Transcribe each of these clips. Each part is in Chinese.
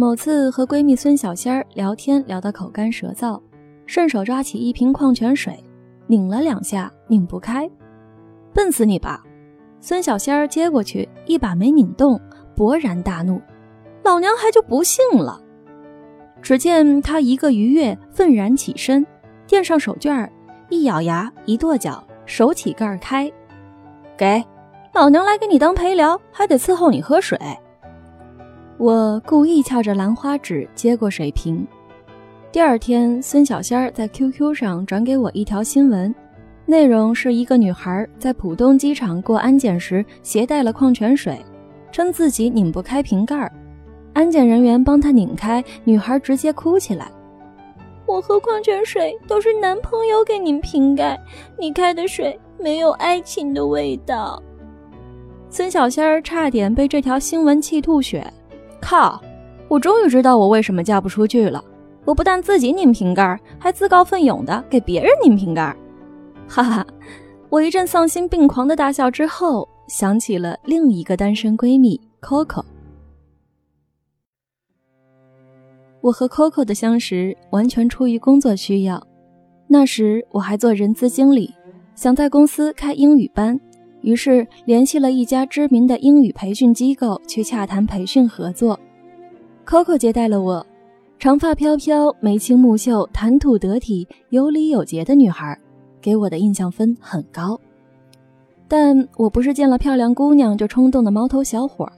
某次和闺蜜孙小仙儿聊天聊得口干舌燥，顺手抓起一瓶矿泉水，拧了两下拧不开，笨死你吧！孙小仙儿接过去一把没拧动，勃然大怒：“老娘还就不信了！”只见他一个鱼跃，愤然起身，垫上手绢儿，一咬牙，一跺脚，手起盖开，给。老娘来给你当陪聊，还得伺候你喝水。我故意翘着兰花指接过水瓶。第二天，孙小仙儿在 QQ 上转给我一条新闻，内容是一个女孩在浦东机场过安检时携带了矿泉水，称自己拧不开瓶盖，安检人员帮她拧开，女孩直接哭起来：“我喝矿泉水都是男朋友给拧瓶盖，你开的水没有爱情的味道。”孙小仙儿差点被这条新闻气吐血。靠！我终于知道我为什么嫁不出去了。我不但自己拧瓶盖，还自告奋勇的给别人拧瓶盖。哈哈！我一阵丧心病狂的大笑之后，想起了另一个单身闺蜜 Coco。我和 Coco 的相识完全出于工作需要。那时我还做人资经理，想在公司开英语班。于是联系了一家知名的英语培训机构去洽谈培训合作。Coco 接待了我，长发飘飘、眉清目秀、谈吐得体、有礼有节的女孩，给我的印象分很高。但我不是见了漂亮姑娘就冲动的毛头小伙，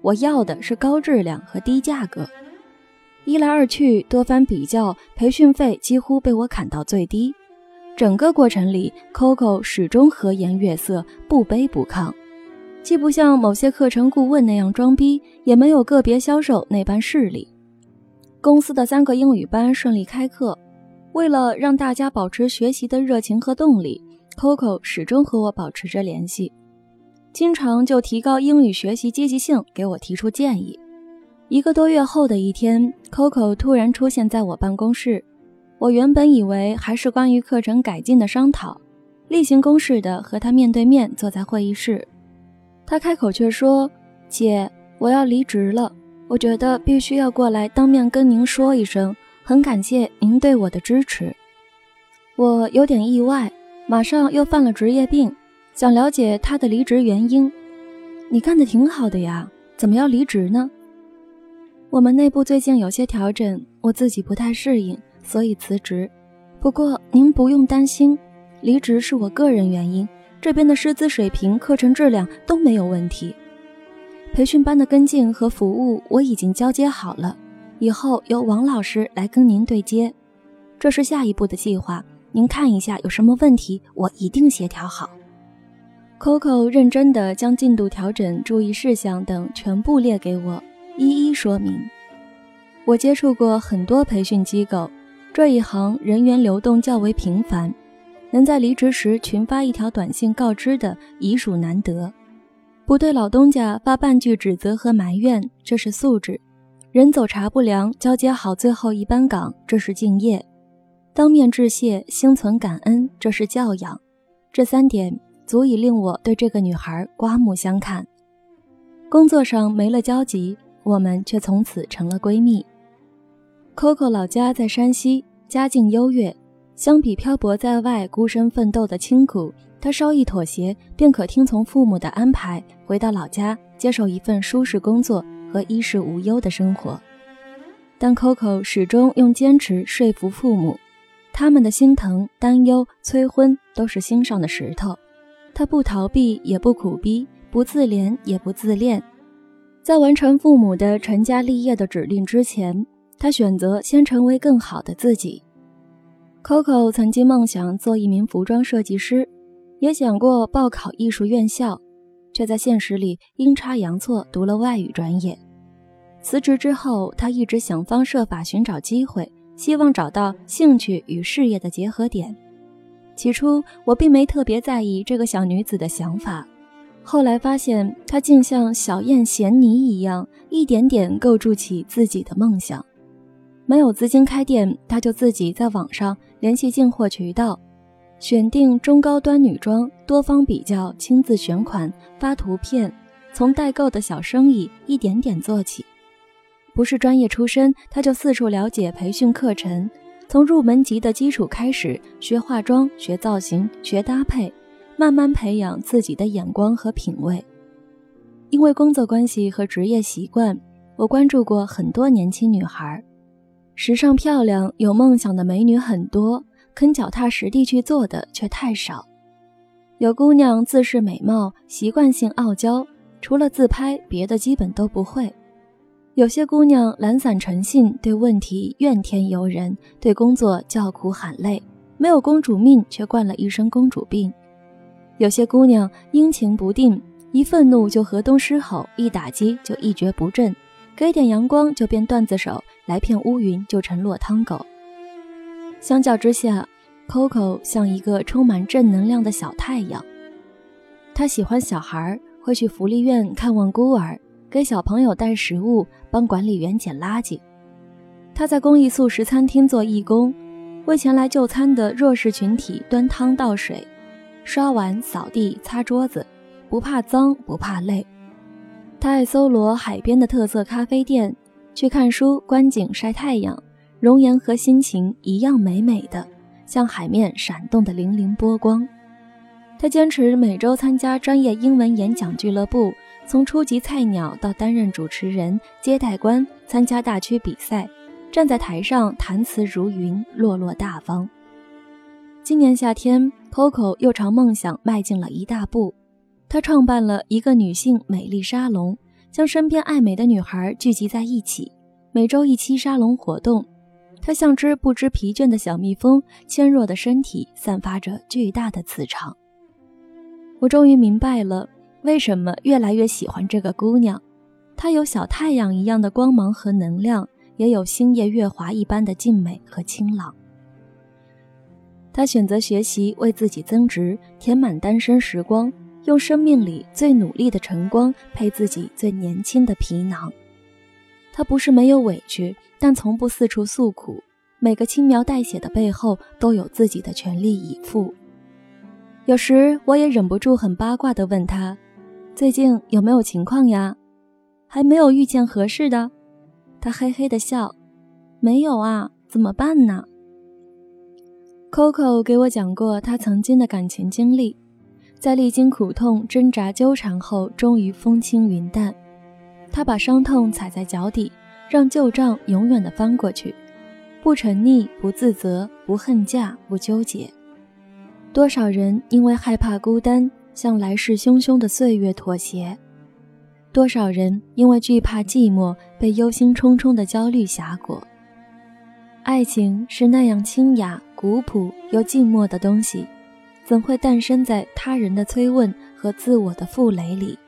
我要的是高质量和低价格。一来二去，多番比较，培训费几乎被我砍到最低。整个过程里，Coco 始终和颜悦色，不卑不亢，既不像某些课程顾问那样装逼，也没有个别销售那般势利。公司的三个英语班顺利开课，为了让大家保持学习的热情和动力，Coco 始终和我保持着联系，经常就提高英语学习积极性，给我提出建议。一个多月后的一天，Coco 突然出现在我办公室。我原本以为还是关于课程改进的商讨，例行公事的和他面对面坐在会议室，他开口却说：“姐，我要离职了，我觉得必须要过来当面跟您说一声，很感谢您对我的支持。”我有点意外，马上又犯了职业病，想了解他的离职原因。你干的挺好的呀，怎么要离职呢？我们内部最近有些调整，我自己不太适应。所以辞职，不过您不用担心，离职是我个人原因，这边的师资水平、课程质量都没有问题。培训班的跟进和服务我已经交接好了，以后由王老师来跟您对接，这是下一步的计划。您看一下有什么问题，我一定协调好。Coco 认真地将进度调整、注意事项等全部列给我，一一说明。我接触过很多培训机构。这一行人员流动较为频繁，能在离职时群发一条短信告知的已属难得。不对老东家发半句指责和埋怨，这是素质；人走茶不凉，交接好最后一班岗，这是敬业；当面致谢，心存感恩，这是教养。这三点足以令我对这个女孩刮目相看。工作上没了交集，我们却从此成了闺蜜。Coco 老家在山西，家境优越。相比漂泊在外、孤身奋斗的清苦，他稍一妥协，便可听从父母的安排，回到老家接受一份舒适工作和衣食无忧的生活。但 Coco 始终用坚持说服父母，他们的心疼、担忧、催婚都是心上的石头。他不逃避，也不苦逼，不自怜，也不自恋。在完成父母的成家立业的指令之前。他选择先成为更好的自己。Coco 曾经梦想做一名服装设计师，也想过报考艺术院校，却在现实里阴差阳错读了外语专业。辞职之后，他一直想方设法寻找机会，希望找到兴趣与事业的结合点。起初，我并没特别在意这个小女子的想法，后来发现她竟像小燕衔泥一样，一点点构筑起自己的梦想。没有资金开店，他就自己在网上联系进货渠道，选定中高端女装，多方比较，亲自选款，发图片，从代购的小生意一点点做起。不是专业出身，他就四处了解培训课程，从入门级的基础开始学化妆、学造型、学搭配，慢慢培养自己的眼光和品味。因为工作关系和职业习惯，我关注过很多年轻女孩，时尚漂亮、有梦想的美女很多，肯脚踏实地去做的却太少。有姑娘自恃美貌，习惯性傲娇，除了自拍，别的基本都不会。有些姑娘懒散诚信，对问题怨天尤人，对工作叫苦喊累，没有公主命，却惯了一身公主病。有些姑娘阴晴不定，一愤怒就河东狮吼，一打击就一蹶不振，给点阳光就变段子手，来片乌云就成落汤狗。相较之下，Coco 像一个充满正能量的小太阳。他喜欢小孩，会去福利院看望孤儿。给小朋友带食物，帮管理员捡垃圾。他在公益素食餐厅做义工，为前来就餐的弱势群体端汤倒水、刷碗、扫地、擦桌子，不怕脏，不怕累。他爱搜罗海边的特色咖啡店，去看书、观景、晒太阳，容颜和心情一样美美的，像海面闪动的粼粼波光。他坚持每周参加专业英文演讲俱乐部。从初级菜鸟到担任主持人、接待官，参加大区比赛，站在台上谈词如云，落落大方。今年夏天，Coco 又朝梦想迈进了一大步。她创办了一个女性美丽沙龙，将身边爱美的女孩聚集在一起，每周一期沙龙活动。她像只不知疲倦的小蜜蜂，纤弱的身体散发着巨大的磁场。我终于明白了。为什么越来越喜欢这个姑娘？她有小太阳一样的光芒和能量，也有星夜月华一般的静美和清朗。她选择学习，为自己增值，填满单身时光，用生命里最努力的晨光配自己最年轻的皮囊。他不是没有委屈，但从不四处诉苦。每个轻描淡写的背后，都有自己的全力以赴。有时我也忍不住很八卦地问他。最近有没有情况呀？还没有遇见合适的。他嘿嘿的笑，没有啊，怎么办呢？Coco 给我讲过他曾经的感情经历，在历经苦痛挣扎纠缠后，终于风轻云淡。他把伤痛踩在脚底，让旧账永远的翻过去，不沉溺，不自责，不恨嫁，不纠结。多少人因为害怕孤单。向来势汹汹的岁月妥协，多少人因为惧怕寂寞，被忧心忡忡的焦虑挟裹。爱情是那样清雅、古朴又静默的东西，怎会诞生在他人的催问和自我的负累里？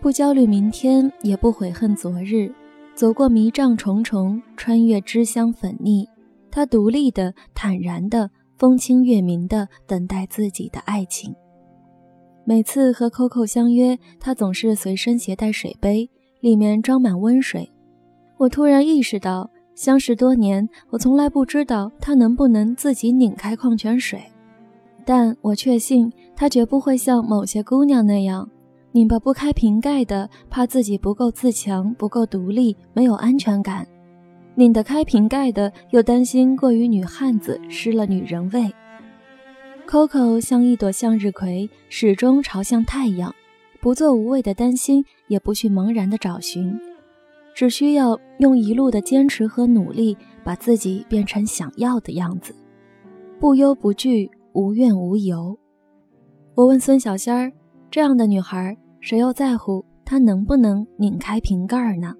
不焦虑明天，也不悔恨昨日，走过迷障重重，穿越脂香粉腻，他独立的、坦然的、风清月明的等待自己的爱情。每次和 Coco 相约，他总是随身携带水杯，里面装满温水。我突然意识到，相识多年，我从来不知道他能不能自己拧开矿泉水。但我确信，他绝不会像某些姑娘那样，拧巴不开瓶盖的，怕自己不够自强、不够独立、没有安全感；拧得开瓶盖的，又担心过于女汉子，失了女人味。Coco 像一朵向日葵，始终朝向太阳，不做无谓的担心，也不去茫然的找寻，只需要用一路的坚持和努力，把自己变成想要的样子，不忧不惧，无怨无尤。我问孙小仙儿：“这样的女孩，谁又在乎她能不能拧开瓶盖呢？”